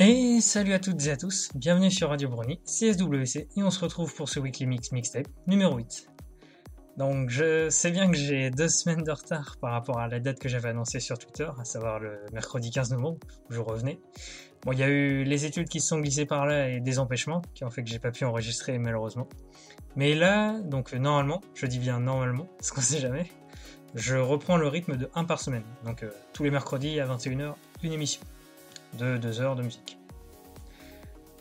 Et salut à toutes et à tous, bienvenue sur Radio Brony, CSWC, et on se retrouve pour ce Weekly Mix Mixtape numéro 8. Donc je sais bien que j'ai deux semaines de retard par rapport à la date que j'avais annoncée sur Twitter, à savoir le mercredi 15 novembre, où je revenais. Bon, il y a eu les études qui se sont glissées par là et des empêchements qui ont fait que j'ai pas pu enregistrer malheureusement. Mais là, donc normalement, je dis bien normalement, parce qu'on sait jamais, je reprends le rythme de 1 par semaine. Donc euh, tous les mercredis à 21h, une émission de 2 heures de musique.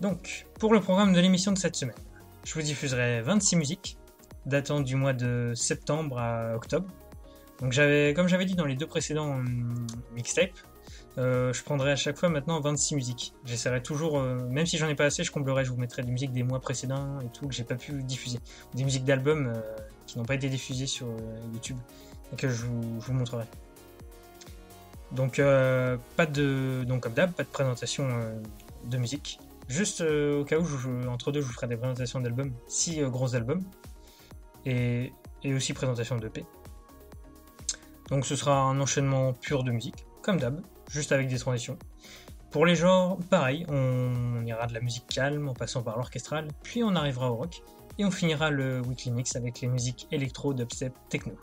Donc, pour le programme de l'émission de cette semaine, je vous diffuserai 26 musiques datant du mois de septembre à octobre. Donc comme j'avais dit dans les deux précédents hum, mixtapes, euh, je prendrai à chaque fois maintenant 26 musiques. J'essaierai toujours, euh, même si j'en ai pas assez, je comblerai, je vous mettrai des musiques des mois précédents et tout que j'ai pas pu diffuser. Des musiques d'albums euh, qui n'ont pas été diffusées sur YouTube et que je vous montrerai. Donc, euh, pas de, donc comme d'hab, pas de présentation euh, de musique. Juste euh, au cas où, entre deux, je vous ferai des présentations d'albums, six gros albums, et, et aussi présentation d'EP. Donc, ce sera un enchaînement pur de musique, comme d'hab, juste avec des transitions. Pour les genres, pareil, on, ira de la musique calme en passant par l'orchestral, puis on arrivera au rock, et on finira le weekly mix avec les musiques électro, dubstep, techno.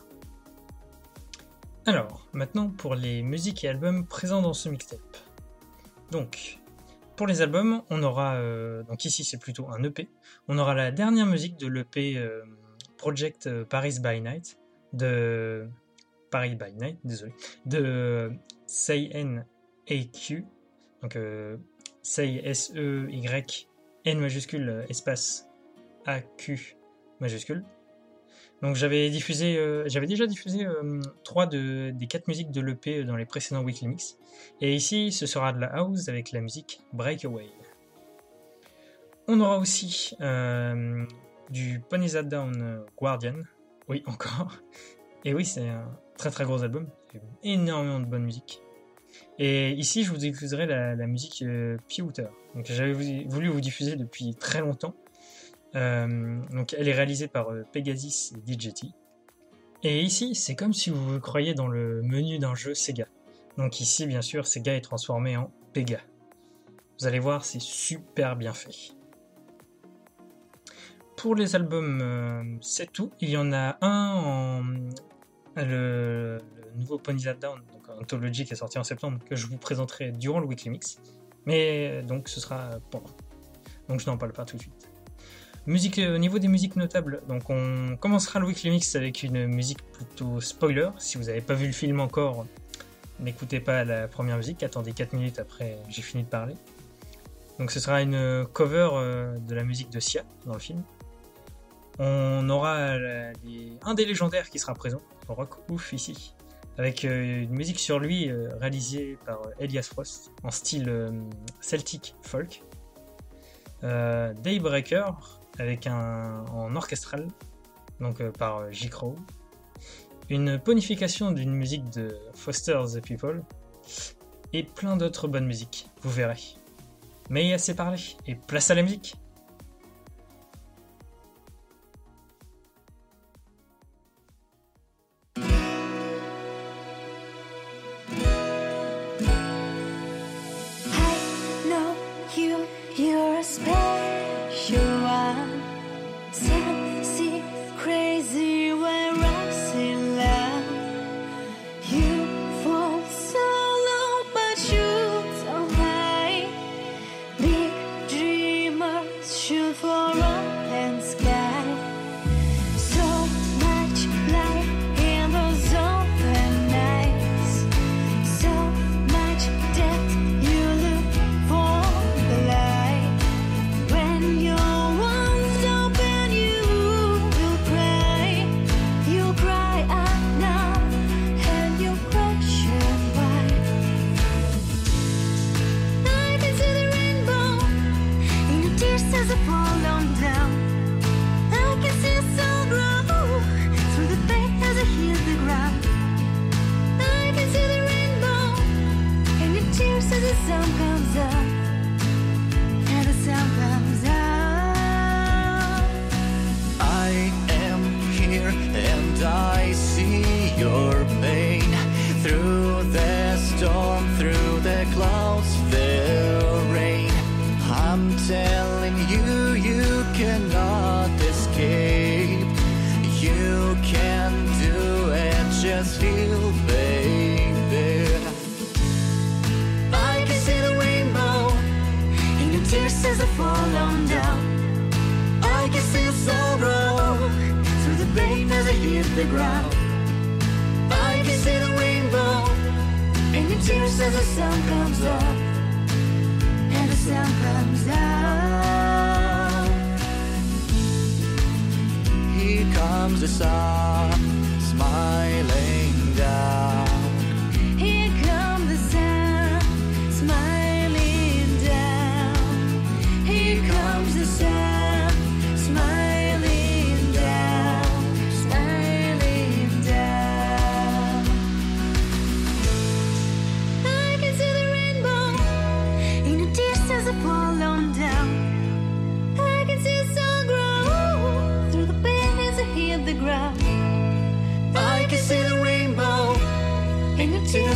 Alors, maintenant pour les musiques et albums présents dans ce mixtape. Donc, pour les albums, on aura, euh, donc ici c'est plutôt un EP, on aura la dernière musique de l'EP euh, Project euh, Paris by Night, de Paris by Night, désolé, de Say N Q, donc Say S-E-Y, N majuscule, espace A-Q majuscule, donc j'avais diffusé, euh, j'avais déjà diffusé euh, trois de, des quatre musiques de l'EP dans les précédents Weekly Mix. Et ici, ce sera de la house avec la musique Breakaway. On aura aussi euh, du That Down Guardian. Oui, encore. Et oui, c'est un très très gros album. Énormément de bonne musique. Et ici, je vous diffuserai la, la musique euh, Donc j'avais voulu vous diffuser depuis très longtemps. Euh, donc elle est réalisée par euh, Pegasus et DJT. Et ici, c'est comme si vous vous croyez dans le menu d'un jeu Sega. Donc ici, bien sûr, Sega est transformé en Pega. Vous allez voir, c'est super bien fait. Pour les albums, euh, c'est tout. Il y en a un en le, nouveau That Down, donc Anthology qui est sorti en septembre, que je vous présenterai durant le Weekly Mix. Mais donc ce sera pendant. Donc je n'en parle pas tout de suite. Musique, euh, au niveau des musiques notables, donc on commencera le Weekly Mix avec une musique plutôt spoiler. Si vous n'avez pas vu le film encore, n'écoutez pas la première musique, attendez 4 minutes après j'ai fini de parler. Donc ce sera une cover euh, de la musique de Sia dans le film. On aura un des légendaires qui sera présent, Rock Ouf ici, avec euh, une musique sur lui réalisée par Elias Frost en style celtic folk. Daybreaker, avec un en orchestral, donc euh, par euh, J. Crow. Une ponification d'une musique de Foster the People et plein d'autres bonnes musiques, vous verrez. Mais assez parlé, et place à la musique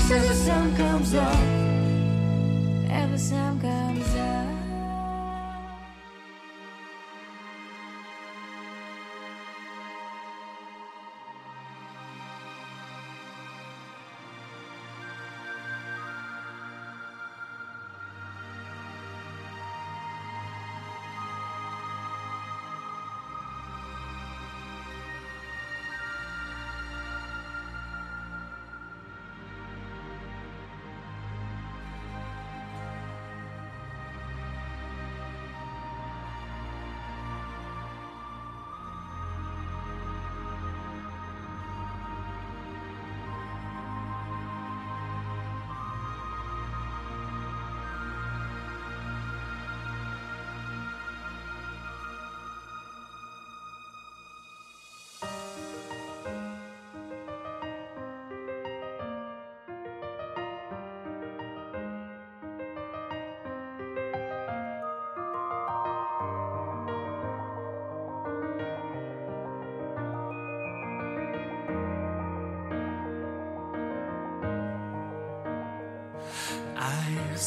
till the sun comes up. Every time.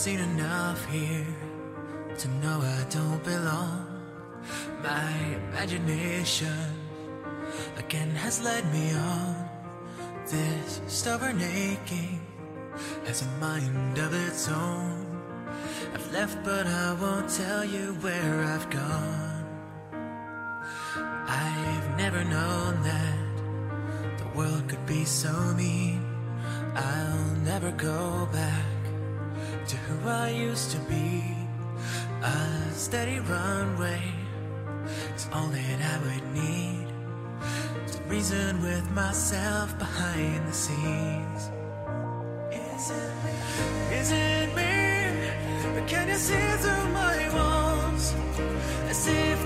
seen enough here to know I don't belong. My imagination again has led me on. This stubborn aching has a mind of its own. I've left, but I won't tell you where I've gone. I've never known that the world could be so mean. I'll never go back to who I used to be. A steady runway is all that I would need to reason with myself behind the scenes. Is it, is it me? Or can you see through my walls? As if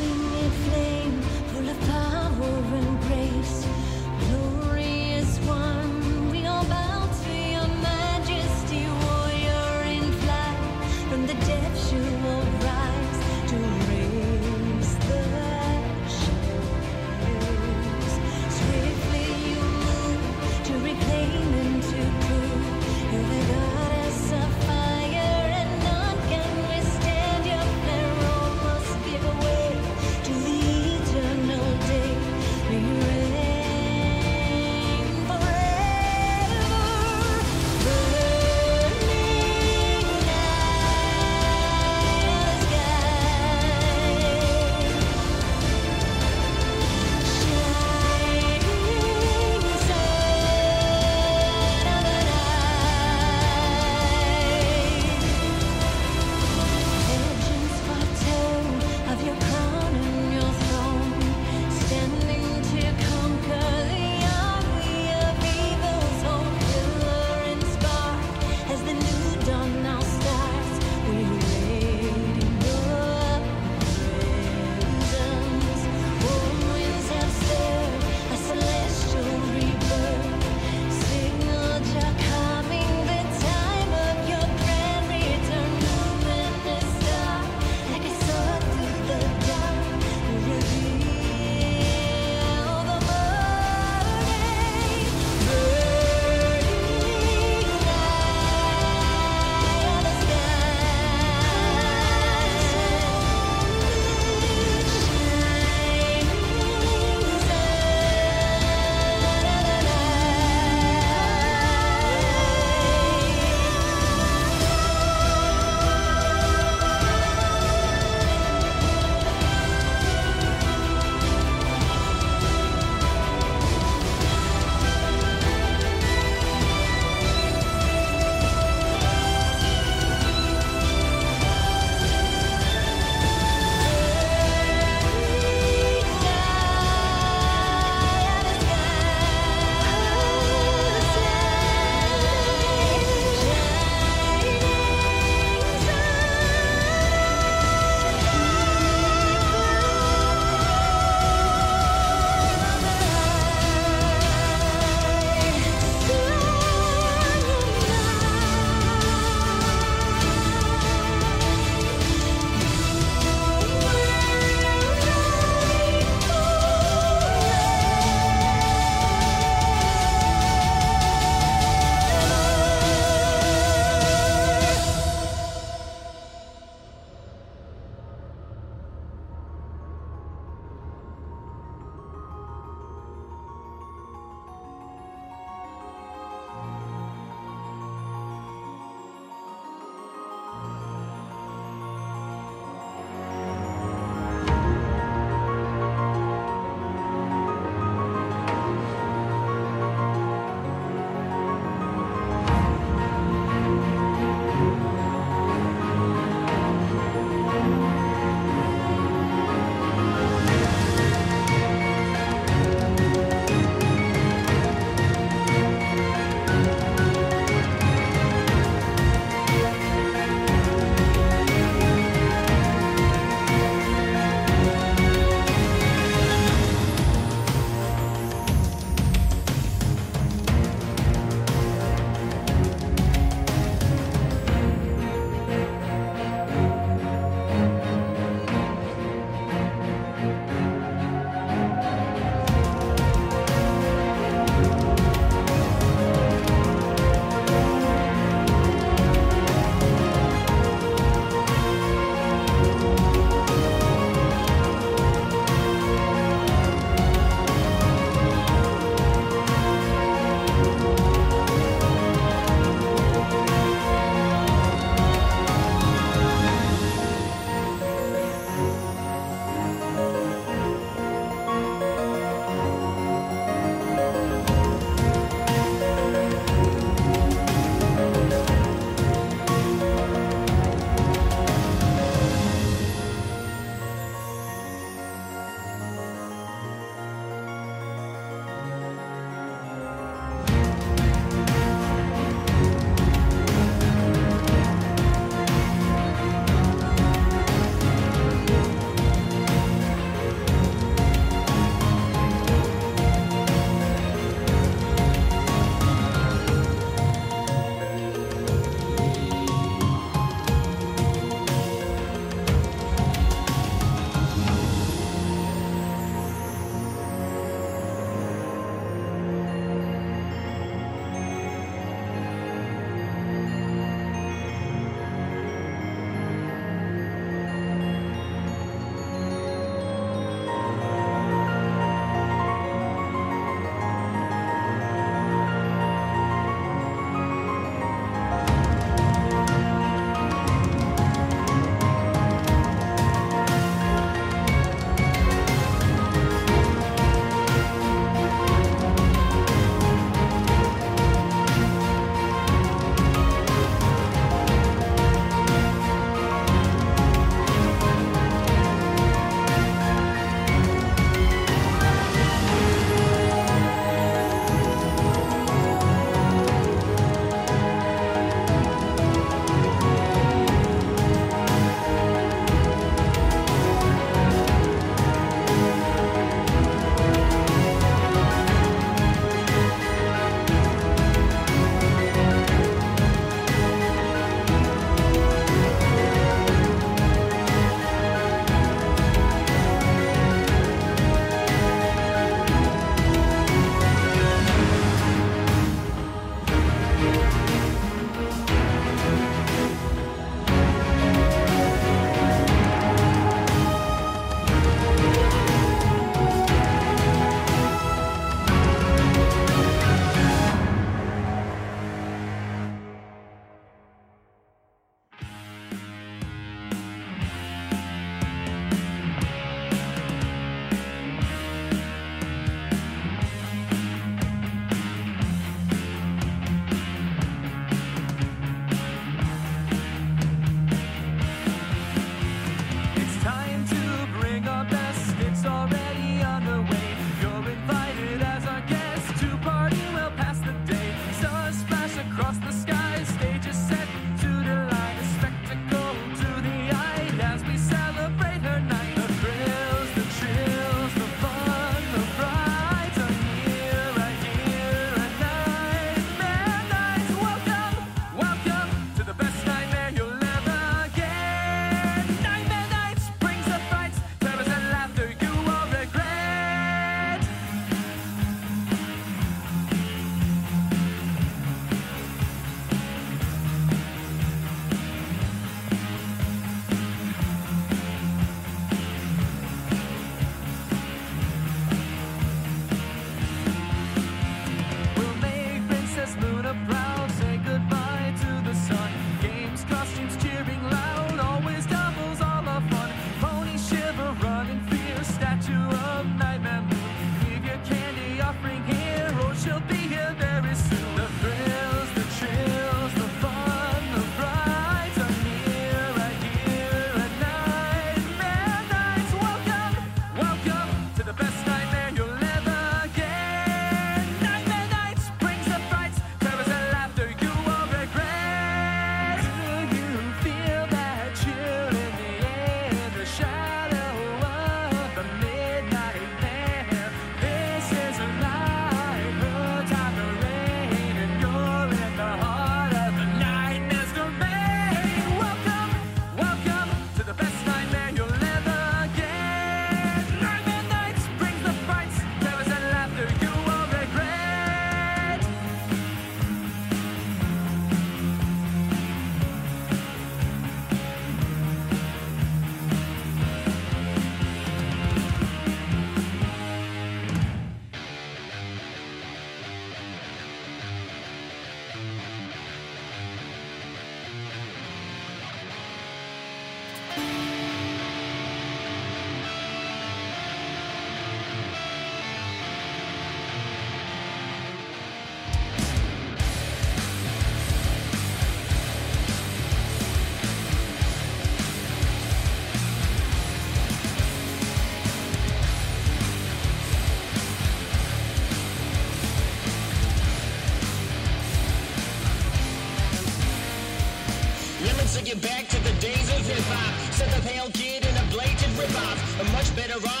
better run.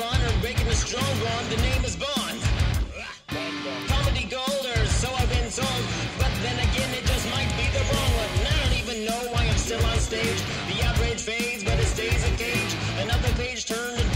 on or breaking the strong one. the name is Bond. Comedy gold, or so I've been told. But then again, it just might be the wrong one. I don't even know why I'm still on stage. The outrage fades, but it stays a cage. Another page turned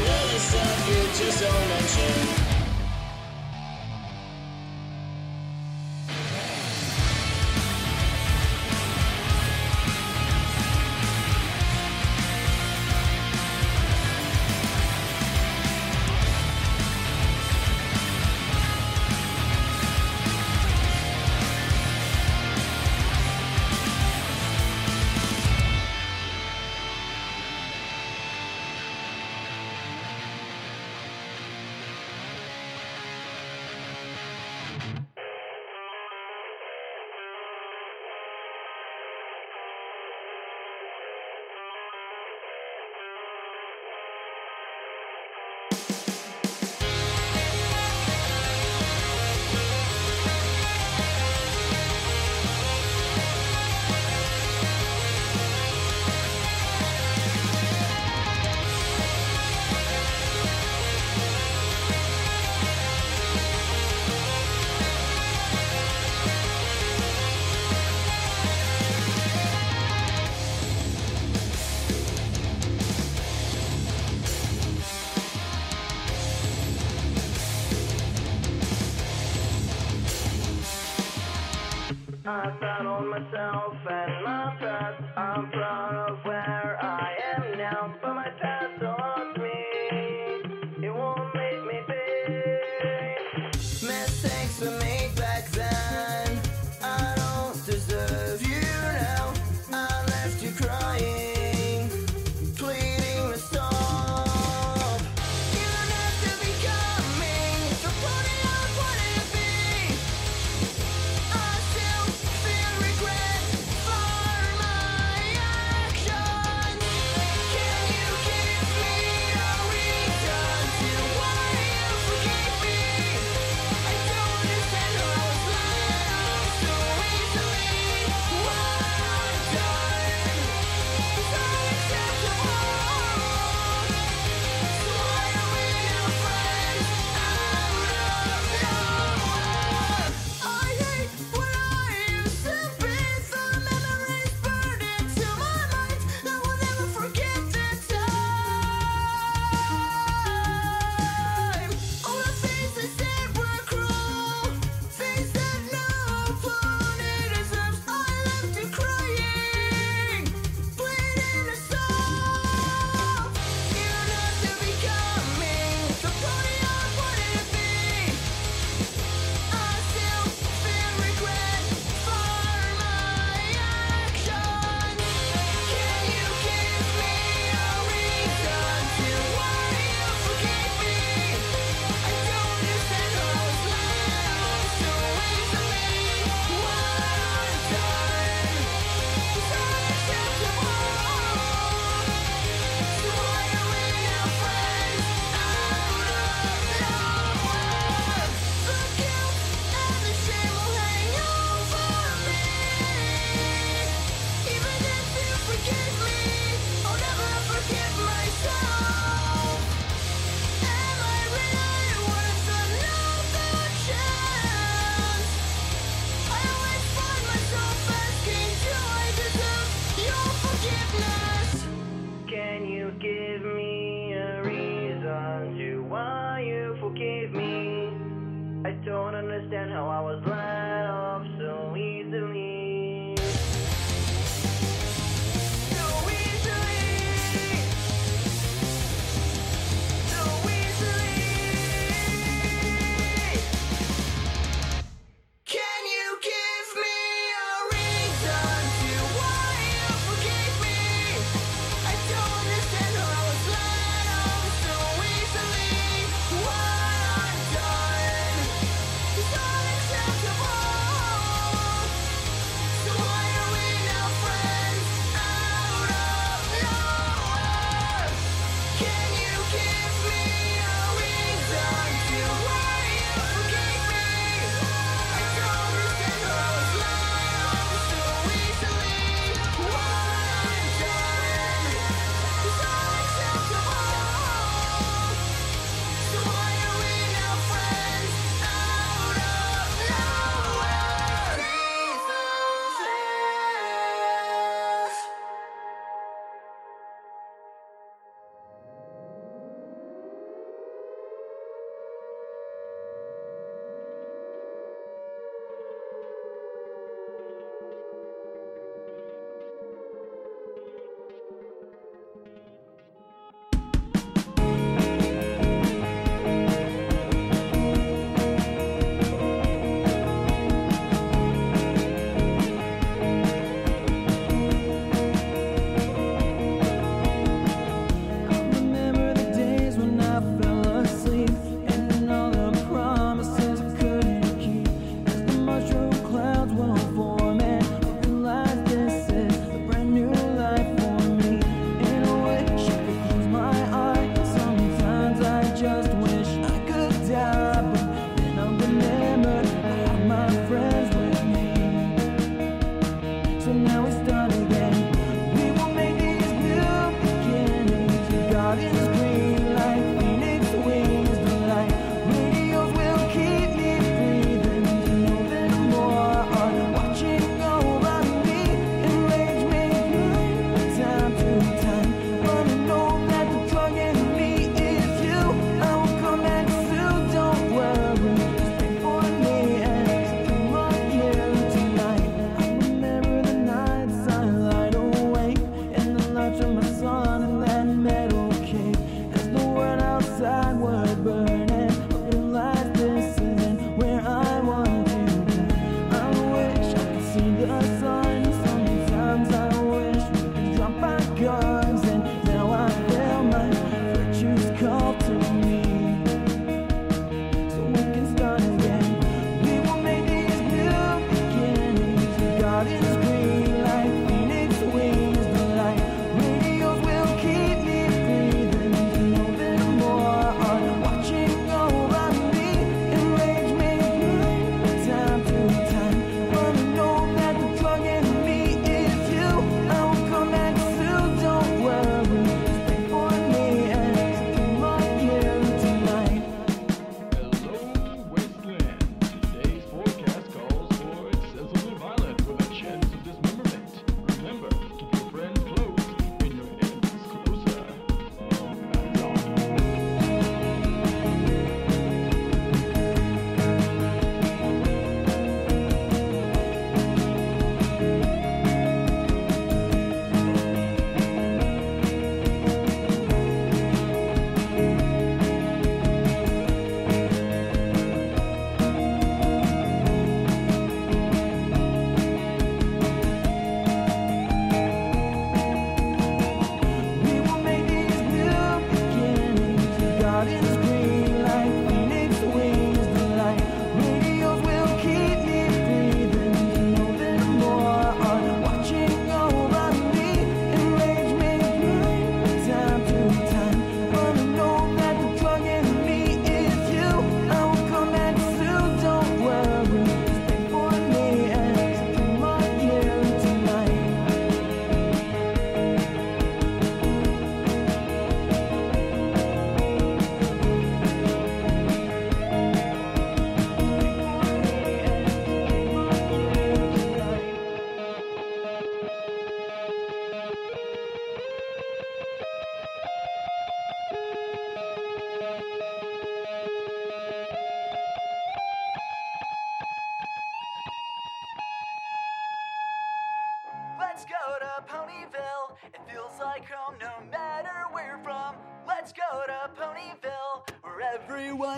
I bet on myself and my past. I'm proud.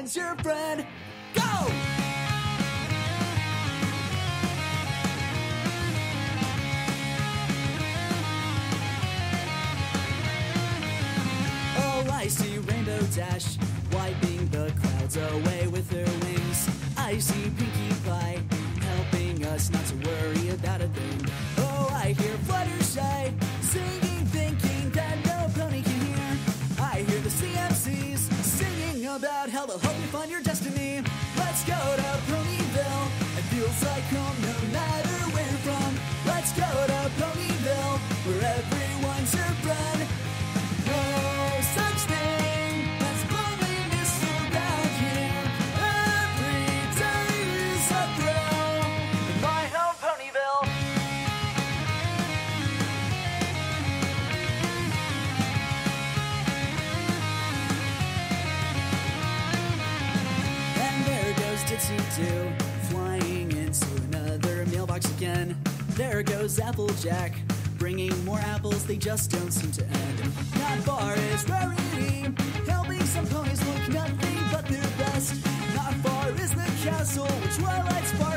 Dylan's your friend. There goes Applejack, bringing more apples, they just don't seem to end. That bar is rarity, helping some ponies look nothing but their best. Not far is the castle, which twilight sparkles.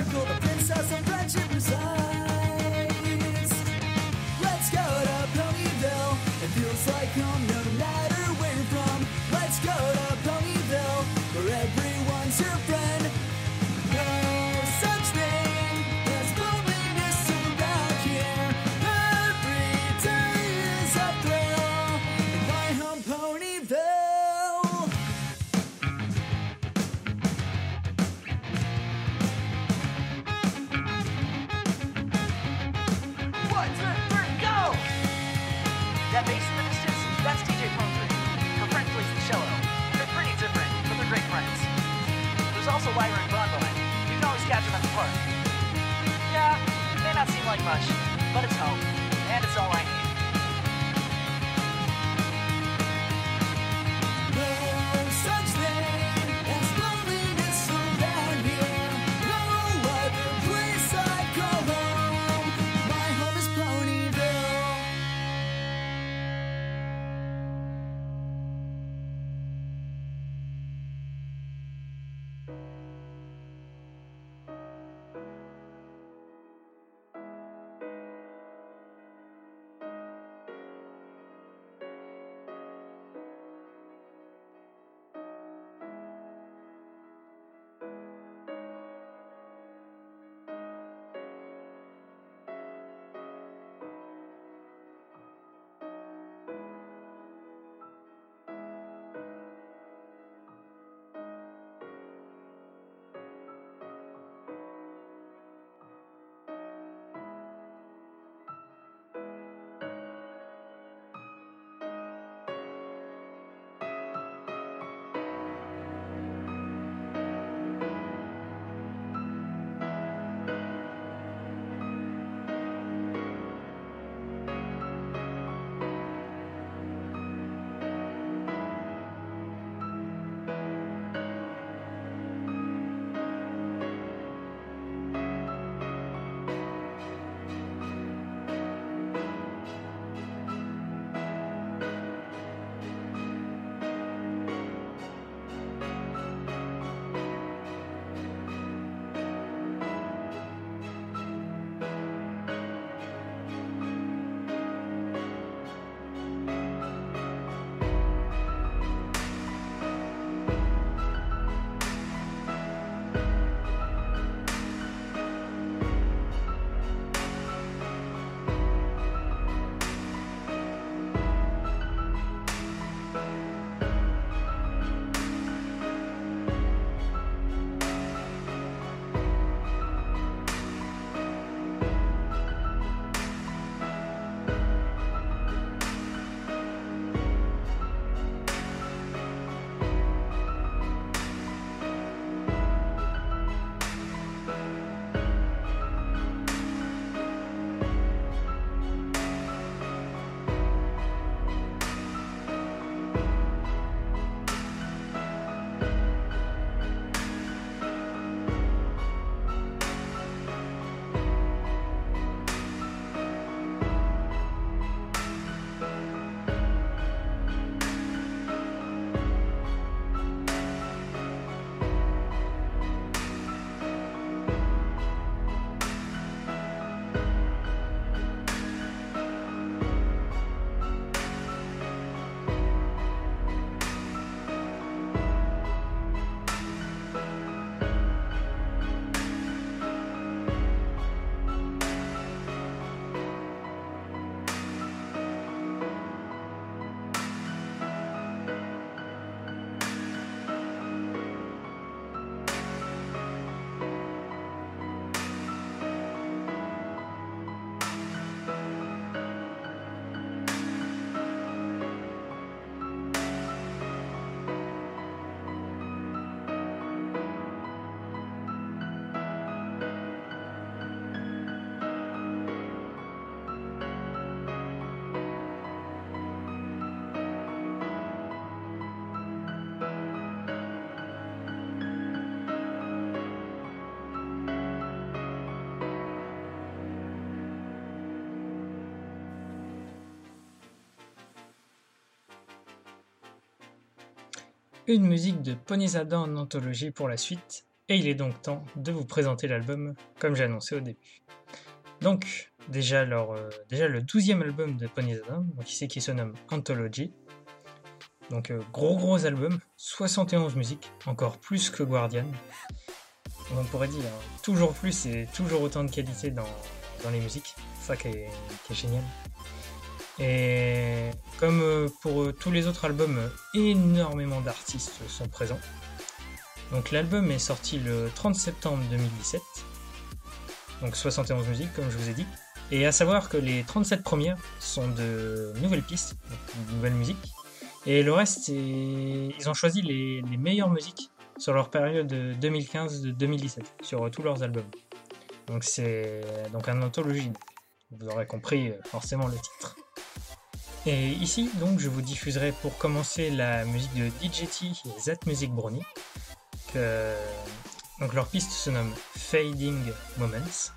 Une musique de Ponizada en anthologie pour la suite, et il est donc temps de vous présenter l'album comme j'ai annoncé au début. Donc, déjà, euh, le 12e album de Ponizada, donc ici qui se nomme Anthology. Donc, euh, gros gros album, 71 musiques, encore plus que Guardian. On pourrait dire toujours plus et toujours autant de qualité dans, les musiques, ça qui est génial. Et comme euh, pour euh, tous les autres albums, euh, énormément d'artistes sont présents. Donc l'album est sorti le 30 septembre 2017. Donc 71 musiques comme je vous ai dit. Et à savoir que les 37 premières sont de nouvelles pistes, de nouvelles musiques. Et le reste, ils ont choisi les, meilleures musiques sur leur période 2015-2017, sur tous leurs albums. Donc c'est donc un anthologie. Vous aurez compris forcément le titre. Et ici, donc, je vous diffuserai pour commencer la musique de DJT et That Music Brownie. Donc leur piste se nomme Fading Moments.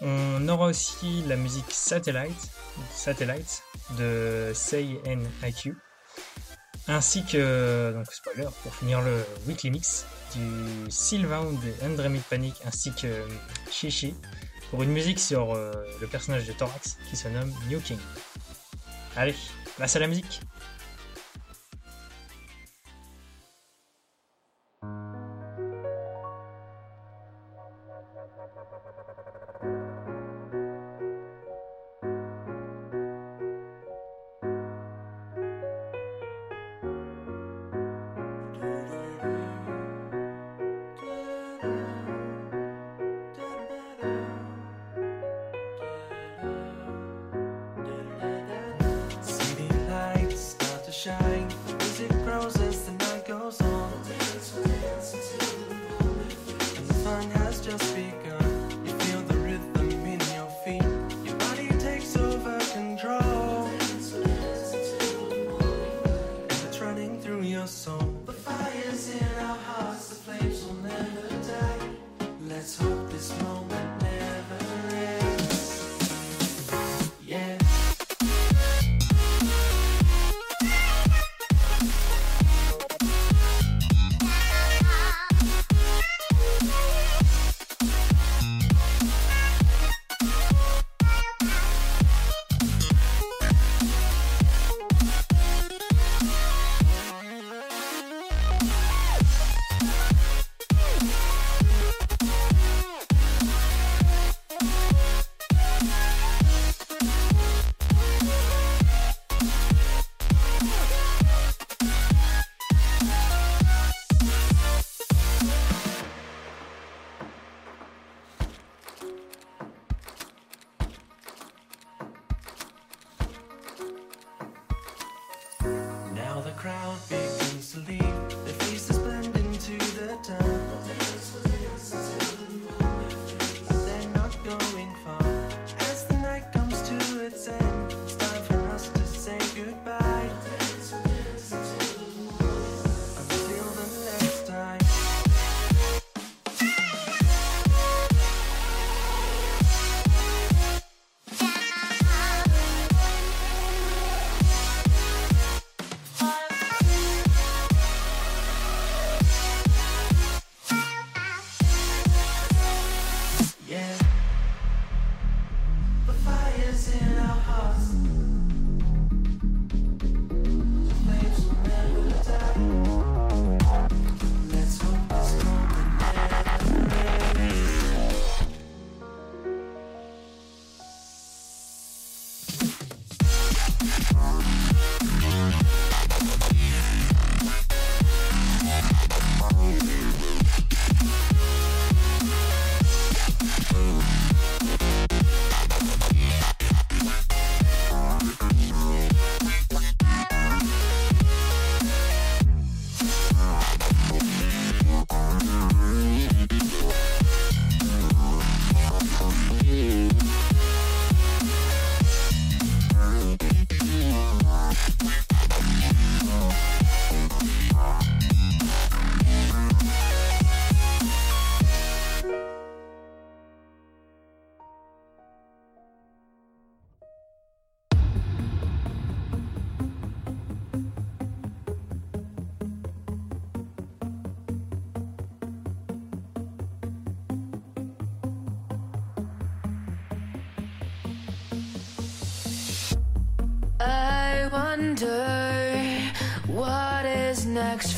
On aura aussi la musique Satellite, Satellite de Say IQ. Ainsi que, donc spoiler, pour finir le weekly mix, du Sylvain et Andremic Panic ainsi que Chichi pour une musique sur euh, le personnage de Thorax qui se nomme New King. Allez, place à la musique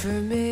for me.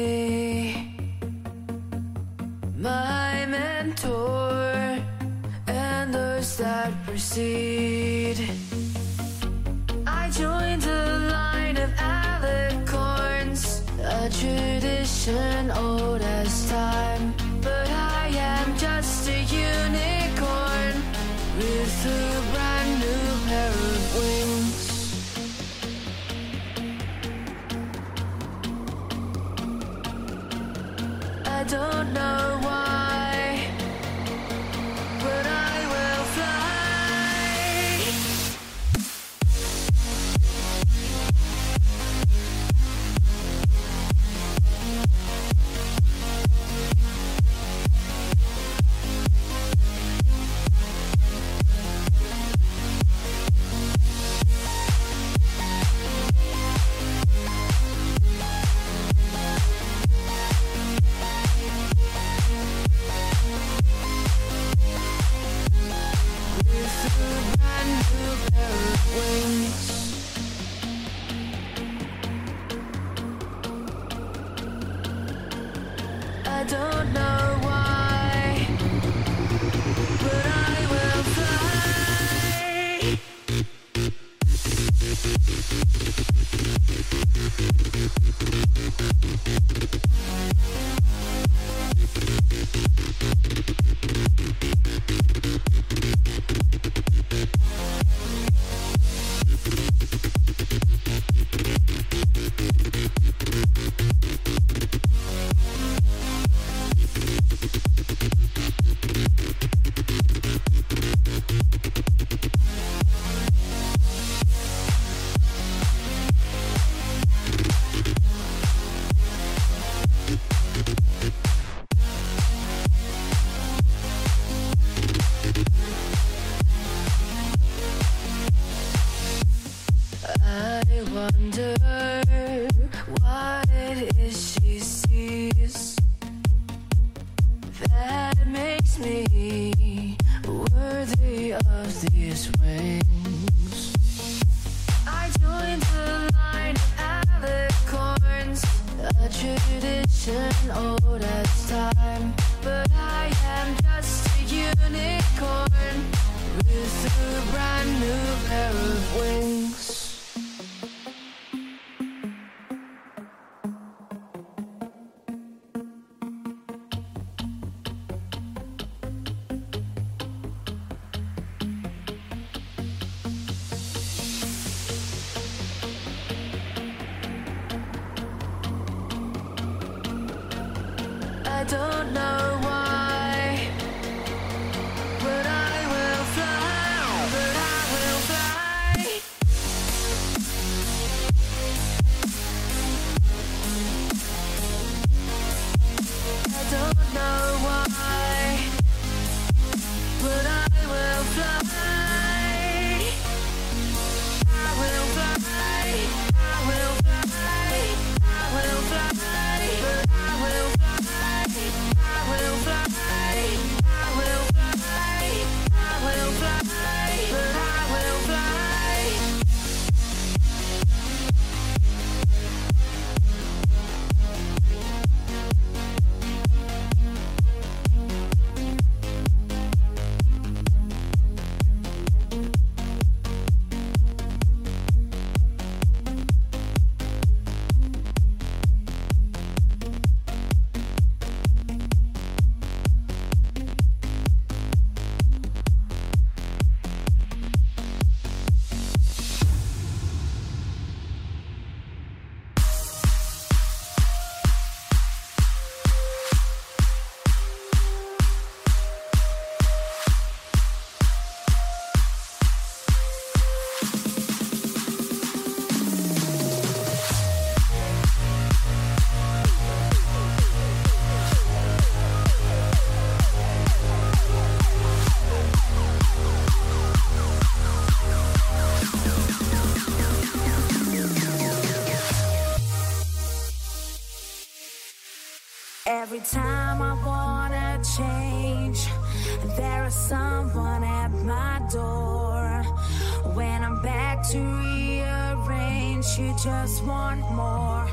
you just want more?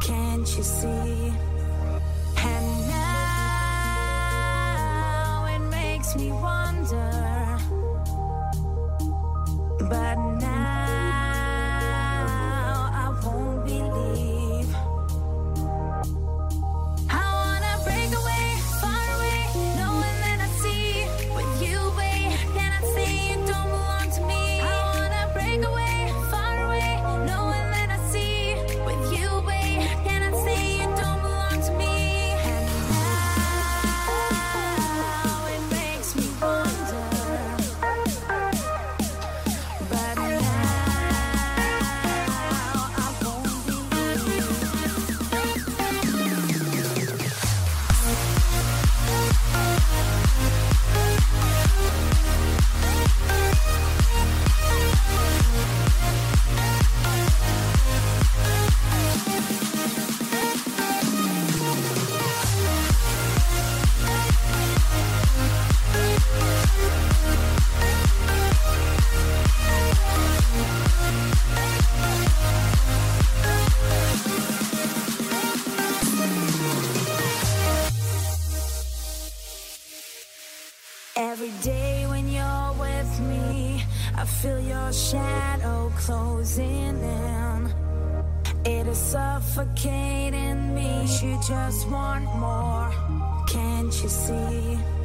Can't you see? just want more. Can't you see?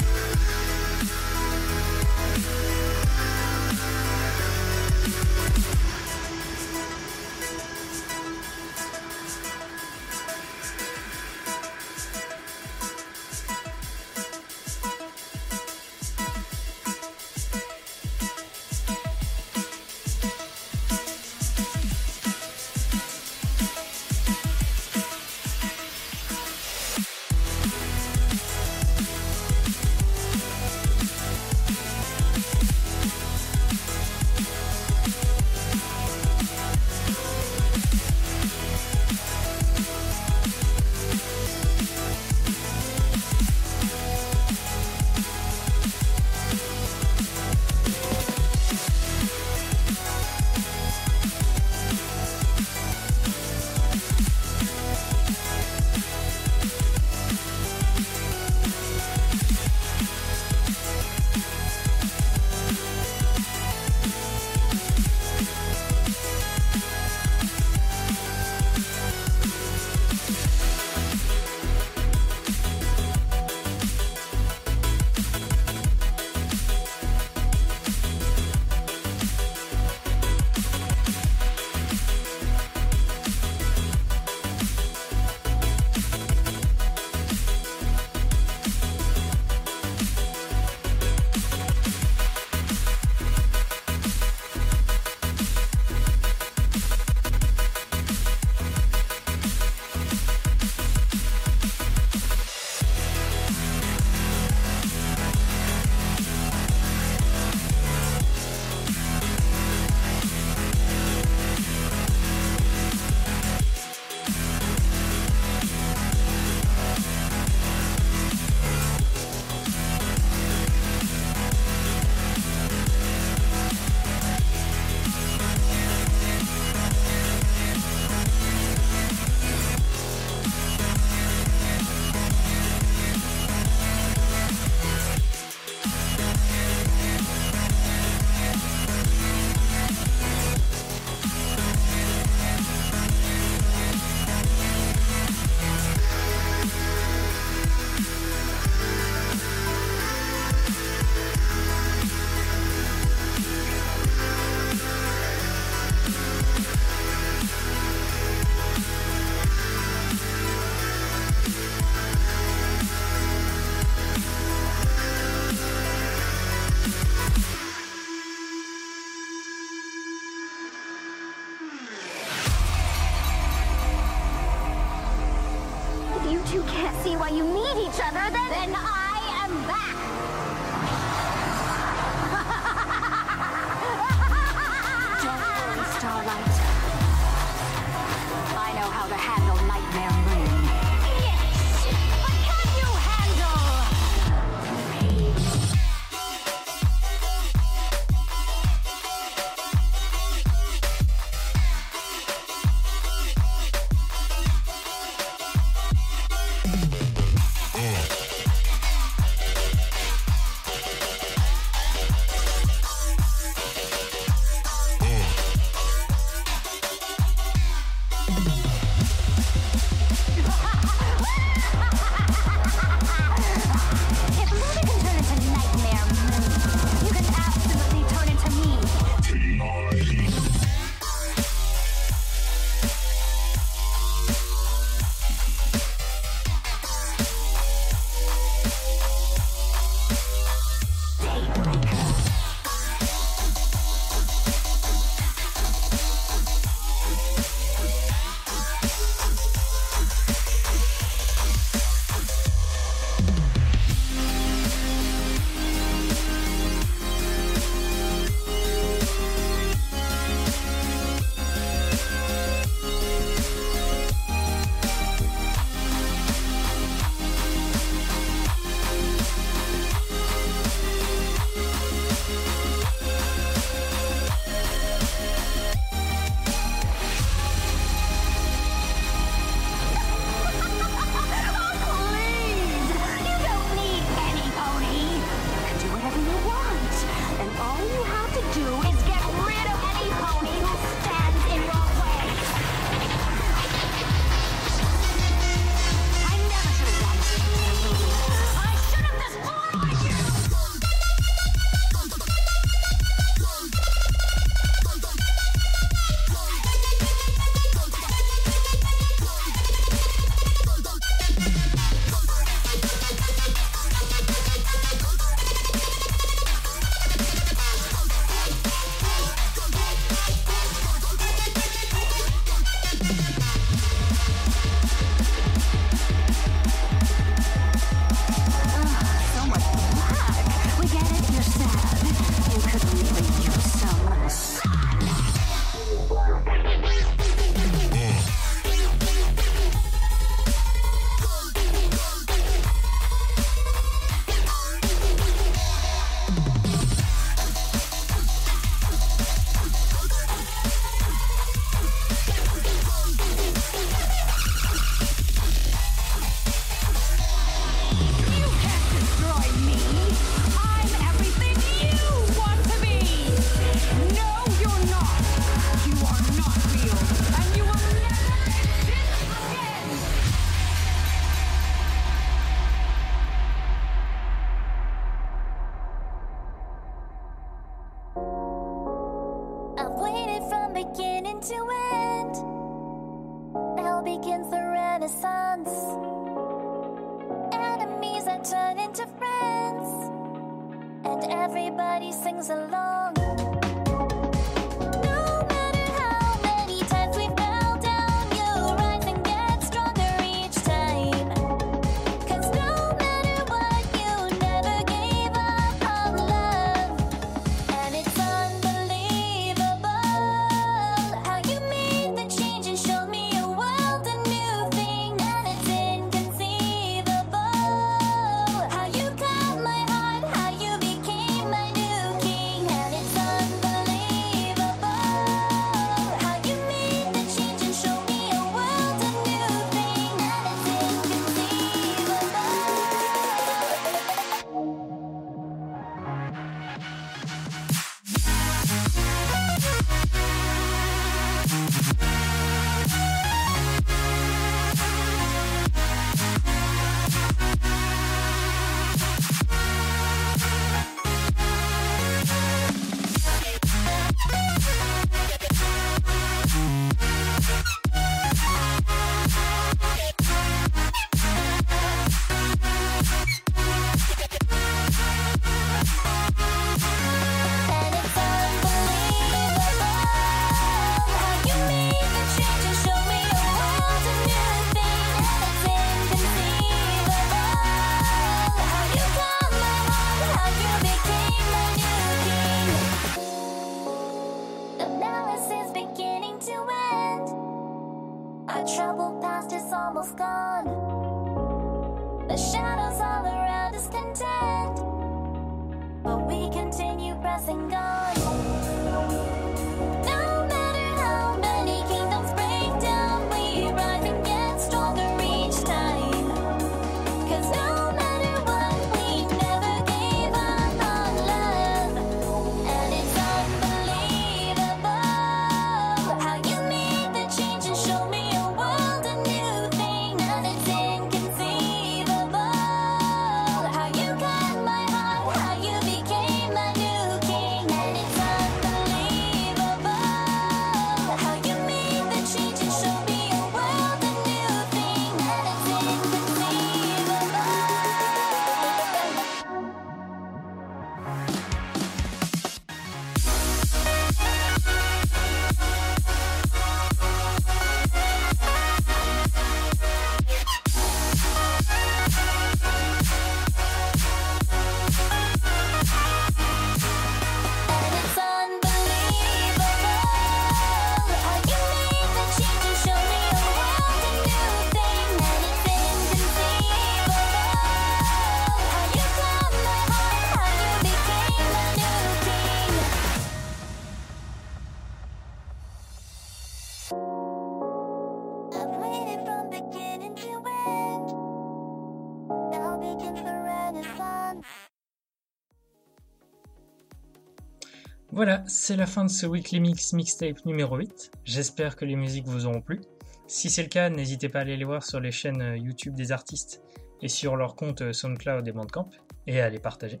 Voilà, c'est la fin de ce Weekly Mix Mixtape numéro 8. J'espère que les musiques vous auront plu. Si c'est le cas, n'hésitez pas à aller les voir sur les chaînes euh, YouTube des artistes et sur leur compte euh, SoundCloud et Bandcamp et à les partager.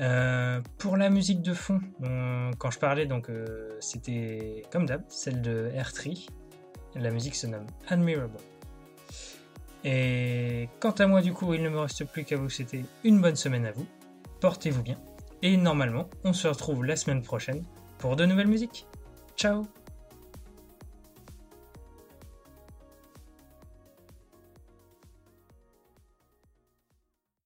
Euh, pour la musique de fond, on- quand je parlais, donc c'était comme d'hab, celle de R3. La musique se nomme Admirable. Et quant à moi, du coup, il ne me reste plus qu'à vous souhaiter une bonne semaine à vous. Portez-vous bien. Et normalement, on se retrouve la semaine prochaine pour de nouvelles musiques. Ciao